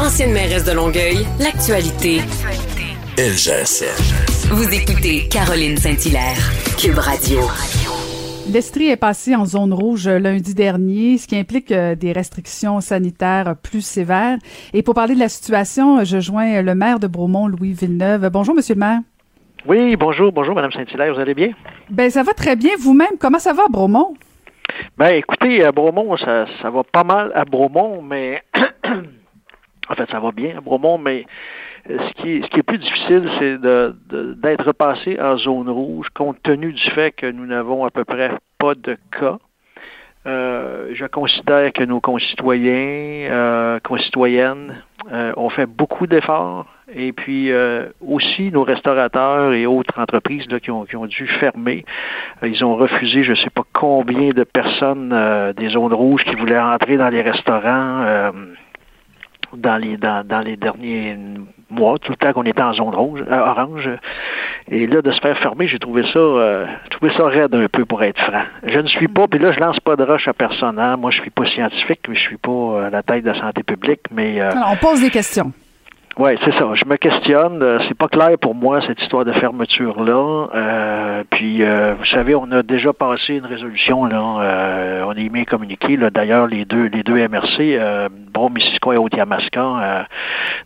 Ancienne mairesse de Longueuil, l'actualité. LGSN. Vous écoutez Caroline Saint-Hilaire, Cube Radio. L'Estrie est passé en zone rouge lundi dernier, ce qui implique euh, des restrictions sanitaires plus sévères. Et pour parler de la situation, je joins le maire de Bromont, Louis Villeneuve. Bonjour, monsieur le maire. Oui, bonjour, bonjour, Madame Saint-Hilaire, vous allez bien? Ben, ça va très bien. Vous-même, comment ça va à Bromont? Ben, écoutez, à Bromont, ça, ça va pas mal à Bromont, mais en fait, ça va bien à Bromont, mais euh, ce qui est, ce qui est plus difficile, c'est de, d'être passé en zone rouge, compte tenu du fait que nous n'avons à peu près pas de cas. Euh, je considère que nos concitoyens, euh, concitoyennes euh, ont fait beaucoup d'efforts et puis euh, aussi nos restaurateurs et autres entreprises là, qui, ont, qui ont dû fermer. Euh, ils ont refusé je ne sais pas combien de personnes des zones rouges qui voulaient entrer dans les restaurants dans les dans, dans les derniers mois, tout le temps qu'on était en zone rouge, euh, orange. Et là, de se faire fermer, j'ai trouvé ça euh, trouvé ça raide un peu pour être franc. Je ne suis pas, puis là, je lance pas de roche à personne. Hein. Moi, je suis pas scientifique, mais je suis pas à la tête de la santé publique, mais euh, Alors, on pose des questions. Oui, c'est ça. Je me questionne. Euh, c'est pas clair pour moi cette histoire de fermeture là. Euh, puis, euh, vous savez, on a déjà passé une résolution là. Euh, un communiqué. D'ailleurs, les deux, les deux MRC, euh, Brom, Missisquoi et Haute-Yamaska,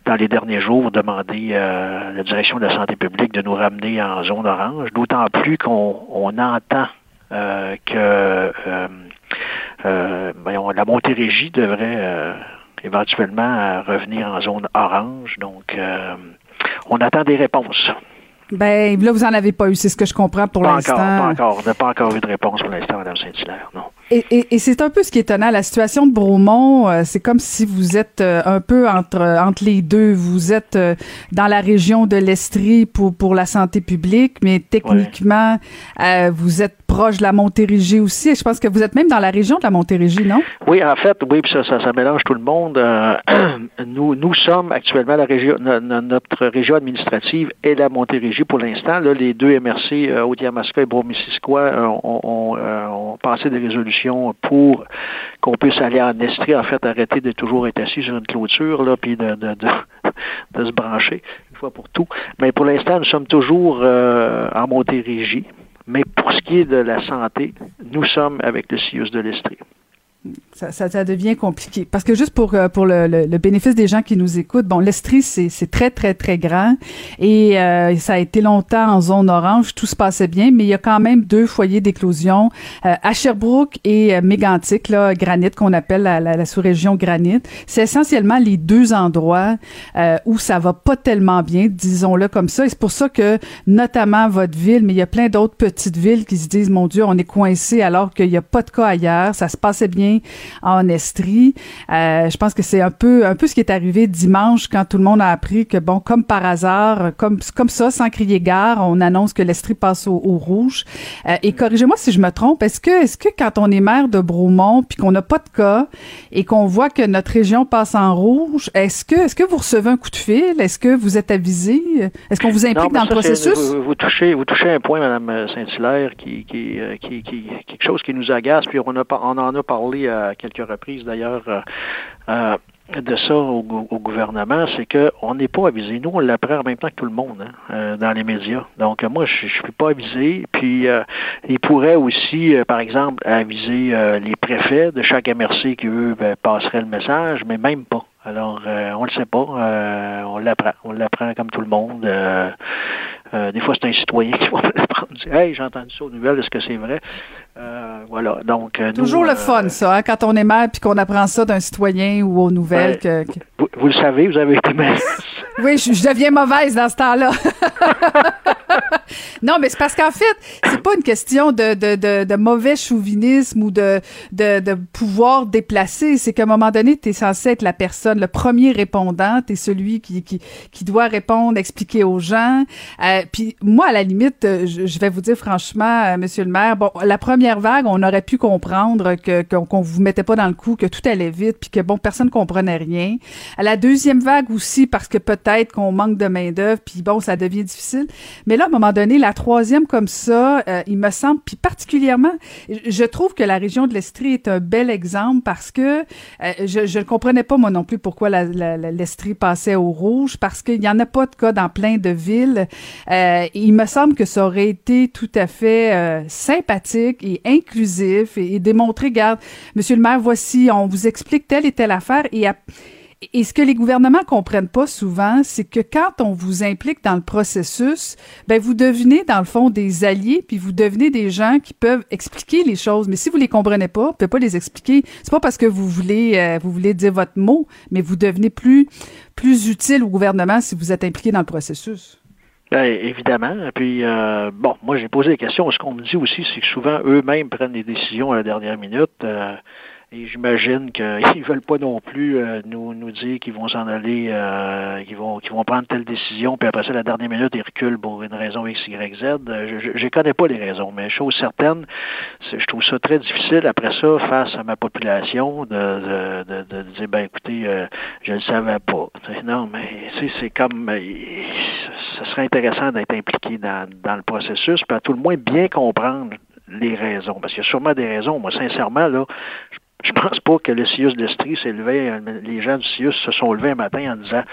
dans les derniers jours, ont demandé à la direction de la santé publique de nous ramener en zone orange. D'autant plus qu'on on entend que ben, la Montérégie devrait éventuellement revenir en zone orange. Donc, euh, on attend des réponses. Ben là, vous en avez pas eu, c'est ce que je comprends pour l'instant. Pas encore, on n'a pas encore eu de réponse pour l'instant, Mme Saint-Hilaire, non. Et, et, et c'est un peu ce qui est étonnant. La situation de Bromont, euh, c'est comme si vous êtes euh, un peu entre entre les deux. Vous êtes euh, dans la région de l'Estrie pour pour la santé publique, mais techniquement, vous êtes proche de la Montérégie aussi. Et je pense que vous êtes même dans la région de la Montérégie, non? Oui, en fait, oui, puis ça, ça, mélange tout le monde. nous nous sommes actuellement la région, notre région administrative est la Montérégie pour l'instant. Là, les deux MRC, euh, et Bromissisquoi, ont, ont, ont passé des résolutions pour qu'on puisse aller en Estrie, en fait, arrêter de toujours être assis sur une clôture, là, puis de, se brancher une fois pour tout. Mais pour l'instant, nous sommes toujours euh, en Montérégie. Mais pour ce qui est de la santé, nous sommes avec le CIUS de l'Estrie. Ça, ça, ça, devient compliqué. Parce que juste pour euh, pour le, le, le bénéfice des gens qui nous écoutent, bon, l'Estrie, c'est, très, très, très grand. Et euh, ça a été longtemps en zone orange. Tout se passait bien, mais il y a quand même deux foyers d'éclosion euh, à Sherbrooke et euh, Mégantic, là, Granit, qu'on appelle la, la, la, sous-région Granit. C'est essentiellement les deux endroits euh, où ça va pas tellement bien, disons-le comme ça. Et c'est pour ça que, notamment votre ville, mais il y a plein d'autres petites villes qui se disent, mon Dieu, on est coincé alors qu'il n'y a pas de cas ailleurs. Ça se passait bien en Estrie. Euh, je pense que c'est un peu un peu ce qui est arrivé dimanche quand tout le monde a appris que bon comme par hasard comme comme ça sans crier gare on annonce que l'Estrie passe au, au rouge. Euh, et corrigez-moi si je me trompe. Est-ce que est-ce que quand on est maire de Bromont puis qu'on n'a pas de cas et qu'on voit que notre région passe en rouge, est-ce que est-ce que vous recevez un coup de fil? Est-ce que vous êtes avisé? Est-ce qu'on vous implique non, dans ça, le processus? vous, vous, touchez vous touchez un point, Madame Saint-Hilaire, qui qui, qui qui quelque chose qui nous agace. Puis on a on en a parlé à quelques reprises d'ailleurs euh, euh, de ça au, gouvernement, c'est qu'on n'est pas avisé. Nous, on l'apprend en même temps que tout le monde hein, euh, dans les médias. Donc, moi, je ne suis pas avisé. Puis, euh, il pourrait aussi, par exemple, aviser les préfets de chaque MRC qui, eux, ben, passeraient le message, mais même pas. Alors, on le sait pas. on l'apprend. On l'apprend comme tout le monde. des fois, c'est un citoyen qui va l'apprendre. Hey, j'ai entendu ça aux nouvelles. Est-ce que c'est vrai? Euh, voilà. Donc, euh, toujours le fun, ça, hein, quand on est maire puis qu'on apprend ça d'un citoyen ou aux nouvelles. Ben, que, que... Vous, vous, le savez, vous avez été maire. oui, je, je, deviens mauvaise dans ce temps-là. non, mais c'est parce qu'en fait, c'est pas une question de, de, de, de mauvais chauvinisme ou de, de, de pouvoir déplacer. C'est qu'à un moment donné, tu es censé être la personne, le premier répondant. Tu celui qui, qui, qui doit répondre, expliquer aux gens. Euh, puis moi, à la limite, je, je vais vous dire franchement, euh, Monsieur le maire, bon, la première vague, on aurait pu comprendre que qu'on qu vous mettait pas dans le coup, que tout allait vite, puis que bon, personne comprenait rien. À la deuxième vague aussi, parce que peut-être qu'on manque de main d'œuvre, puis bon, ça devient difficile. Mais là, à un moment donné donné. La troisième comme ça, euh, il me semble, puis particulièrement, je trouve que la région de l'Estrie est un bel exemple parce que euh, je ne comprenais pas moi non plus pourquoi l'Estrie passait au rouge, parce qu'il n'y en a pas de cas dans plein de villes. Euh, il me semble que ça aurait été tout à fait sympathique et inclusif et, et démontrer, regarde, Monsieur le maire, voici, on vous explique telle et telle affaire et à, et ce que les gouvernements comprennent pas souvent, c'est que quand on vous implique dans le processus, ben vous devenez dans le fond des alliés, puis vous devenez des gens qui peuvent expliquer les choses. Mais si vous les comprenez pas, vous pouvez pas les expliquer. C'est pas parce que vous voulez euh, vous voulez dire votre mot, mais vous devenez plus plus utile au gouvernement si vous êtes impliqué dans le processus. Bien, évidemment. Puis, euh, bon, moi, j'ai posé des questions. Ce qu'on me dit aussi, c'est que souvent, eux-mêmes prennent des décisions à la dernière minute. Euh, et j'imagine qu'ils veulent pas non plus euh, nous, nous dire qu'ils vont s'en aller, euh, qu'ils vont qu'ils vont prendre telle décision, puis après ça, la dernière minute, ils reculent pour une raison X, Y, Z. Euh, je ne connais pas les raisons, mais chose certaine, je trouve ça très difficile après ça, face à ma population, de, de, de, dire ben écoutez, je ne le savais pas. Non, mais c'est comme ce serait intéressant d'être impliqué dans, dans le processus, puis à tout le moins bien comprendre les raisons. Parce qu'il y a sûrement des raisons. Moi, sincèrement, là, je je pense pas que le CIUS d'Estrie s'est levé, les gens du CIUS se sont levés un matin en disant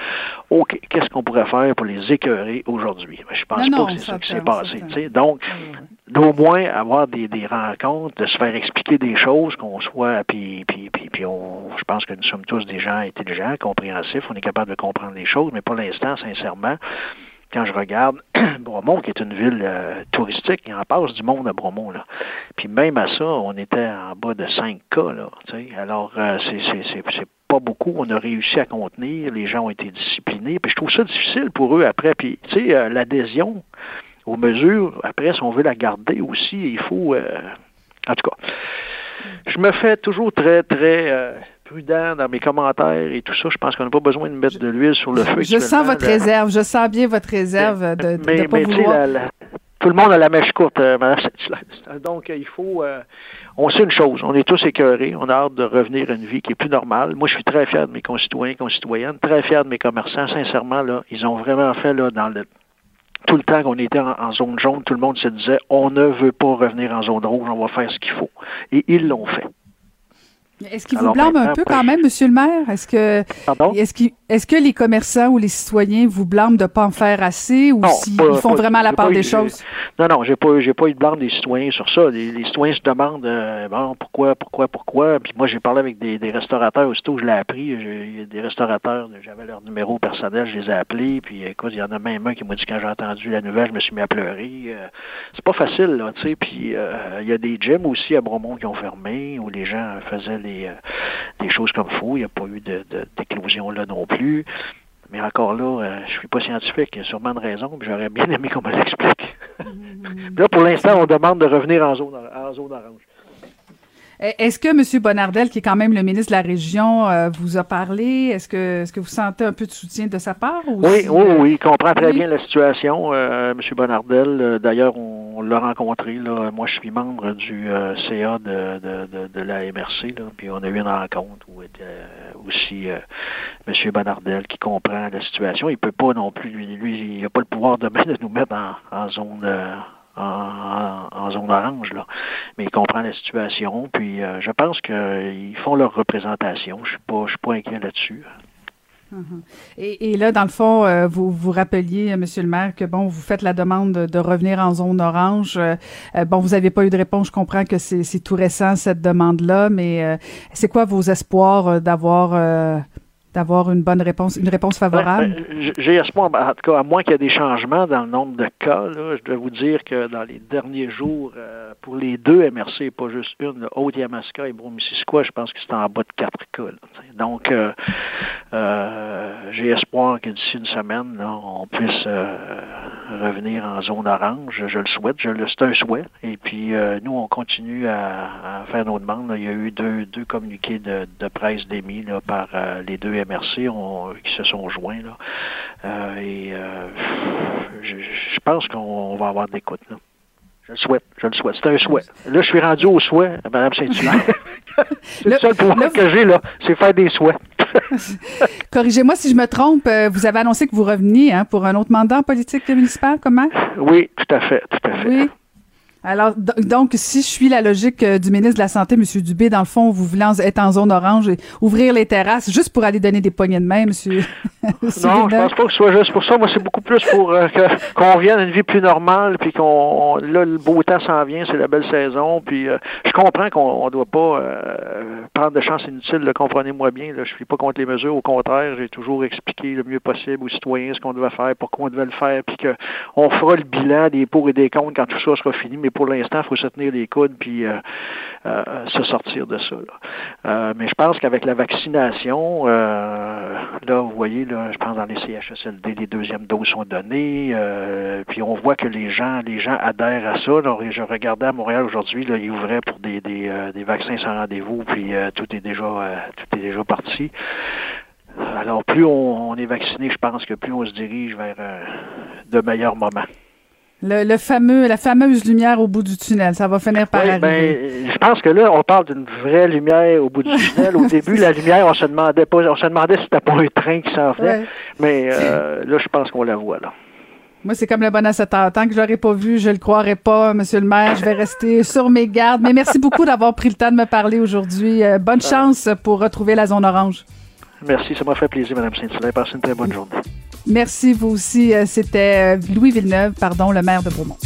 OK, qu'est-ce qu'on pourrait faire pour les écœurer aujourd'hui? Je pense pas que c'est ça qui s'est passé. Donc, d'au moins avoir des, des, rencontres, de se faire expliquer des choses, qu'on soit, puis, puis, puis, puis on, je pense que nous sommes tous des gens intelligents, compréhensifs, on est capable de comprendre les choses, mais pour l'instant, sincèrement, quand je regarde Bromont, qui est une ville euh, touristique, il en passe du monde à Bromont. Là. Puis même à ça, on était en bas de 5 cas. Là, Alors, euh, c'est pas beaucoup. On a réussi à contenir. Les gens ont été disciplinés. Puis je trouve ça difficile pour eux après. Puis, tu sais, euh, l'adhésion aux mesures, après, si on veut la garder aussi, il faut... en tout cas, je me fais toujours très, très prudent dans mes commentaires et tout ça. Je pense qu'on n'a pas besoin de mettre de l'huile sur le feu. Je sens votre réserve. Je sens bien votre réserve de ne pas vouloir... tout le monde a la mèche courte, euh, Mme Donc, il faut... Euh, on sait une chose, on est tous écœurés, on a hâte de revenir à une vie qui est plus normale. Moi, je suis très fier de mes concitoyens, concitoyennes, très fier de mes commerçants. Sincèrement, là, ils ont vraiment fait, là, dans le tout le temps qu'on était en, zone jaune, tout le monde se disait on ne veut pas revenir en zone rouge, on va faire ce qu'il faut. Et ils l'ont fait. Est-ce qu'il vous blâme un peu quand même, Monsieur le maire? Est-ce que est-ce est-ce que les commerçants ou les citoyens vous blâment de ne pas en faire assez ou s'ils font vraiment la part des choses? Non, non, j'ai pas j'ai pas eu de blâme des citoyens sur ça. Les, citoyens se demandent euh, bon pourquoi, pourquoi, pourquoi? Puis moi j'ai parlé avec des, restaurateurs aussitôt je l'ai appris. A des restaurateurs, j'avais leur numéro personnel, je les ai appelés. Puis écoute, il y en a même un qui m'a dit quand j'ai entendu la nouvelle, je me suis mis à pleurer. Euh, c'est pas facile, là, tu sais. Puis euh, il y a des gyms aussi à Bromont qui ont fermé où les gens faisaient les des, choses comme fou. Il n'y a pas eu d'éclosion là non plus. Mais encore là, euh, je suis pas scientifique. Il y a sûrement une raison, mais j'aurais bien aimé qu'on me l'explique. Là, pour l'instant, on demande de revenir en zone, en zone orange. Eh, est-ce que M. Bonardel, qui est quand même le ministre de la Région, euh, vous a parlé? Est-ce que, est-ce que vous sentez un peu de soutien de sa part? oui, oui, euh, oui, il comprend très bien la situation, euh, M. Bonardel. D'ailleurs, on, l'a rencontré. Là. Moi, je suis membre du CA de, de, de, la MRC, puis on a eu une rencontre où était aussi M. Bonardel qui comprend la situation. Il peut pas non plus, lui, il n'a pas le pouvoir demain de nous mettre en, en zone en, zone orange, là. Mais ils comprennent la situation, puis euh, je pense qu'ils font leur représentation. Je suis pas, je suis pas inquiet là-dessus. Uh-huh. et, là, dans le fond, euh, vous vous rappeliez, euh, Monsieur le maire, que bon, vous faites la demande de, revenir en zone orange. bon, vous n'avez pas eu de réponse. Je comprends que c'est tout récent cette demande-là, mais c'est quoi vos espoirs d'avoir d'avoir une bonne réponse, une réponse favorable? Ben, j'ai espoir, en tout cas, à moins qu'il y ait des changements dans le nombre de cas, là, je dois vous dire que dans les derniers jours, euh, pour les deux MRC, pas juste une, Haute-Yamaska et Bromissisquoi, je pense que c'est en bas de quatre cas. Donc, euh, euh, j'ai espoir que d'ici une semaine, on puisse revenir en zone orange. Je le souhaite, je le, c'est un souhait. Et puis, nous, on continue à, faire nos demandes. Il y a eu deux, deux communiqués de, de presse d'émis par les deux MRC qui se sont joints. Là. Euh, et euh, je, pense qu'on va avoir des écoute. Là. Je le souhaite, je le souhaite. C'est un souhait. Là, je suis rendu au souhait, Mme Saint-Hilaire. c'est le, seul pouvoir que j'ai, là, c'est faire des souhaits. Corrigez-moi si je me trompe, euh, vous avez annoncé que vous reveniez hein, pour un autre mandat en politique municipale, comment? Oui, tout à fait, tout à fait. Oui. Alors, donc, si je suis la logique euh, du ministre de la Santé, M. Dubé, dans le fond, vous voulez être en zone orange et ouvrir les terrasses juste pour aller donner des poignées de main, M. non, je pense pas que ce soit juste pour ça. Moi, c'est beaucoup plus pour euh, qu'on revienne à une vie plus normale, puis qu'on là, le beau temps s'en vient, c'est la belle saison, puis euh, je comprends qu'on ne doit pas prendre de chance inutile, comprenez-moi bien, là, je suis pas contre les mesures, au contraire, j'ai toujours expliqué le mieux possible aux citoyens ce qu'on devait faire, pourquoi on devait le faire, puis qu'on fera le bilan des pour et des contre quand tout ça sera fini, mais pour l'instant, il faut se tenir les coudes puis euh, euh, se sortir de ça. Euh, mais je pense qu'avec la vaccination, là, vous voyez, là, je pense dans les CHSLD, les deuxièmes doses sont données, puis on voit que les gens, les gens adhèrent à ça. Je regardais à Montréal aujourd'hui, ils ouvraient pour des, des, des vaccins sans rendez-vous, puis tout est déjà tout est déjà parti. Alors, plus on, est vacciné, je pense que plus on se dirige vers de meilleurs moments. Le, fameux, la fameuse lumière au bout du tunnel, ça va finir par arriver. Ben, je pense que là, on parle d'une vraie lumière au bout du tunnel. Au début, la lumière, on se demandait pas, on se demandait si c'était pas un train qui s'en venait. Mais euh, là, je pense qu'on la voit là. Moi, c'est comme le bon à cette heure. Tant que je l'aurais pas vu, je le croirais pas, Monsieur le maire. Je vais rester sur mes gardes. Mais merci beaucoup d'avoir pris le temps de me parler aujourd'hui. Euh, bonne chance pour retrouver la zone orange. Merci, ça m'a fait plaisir, Mme Saint-Hilaire. Passez une très bonne journée. Merci, vous aussi. Euh, c'était euh, Louis Villeneuve, pardon, le maire de Beaumont.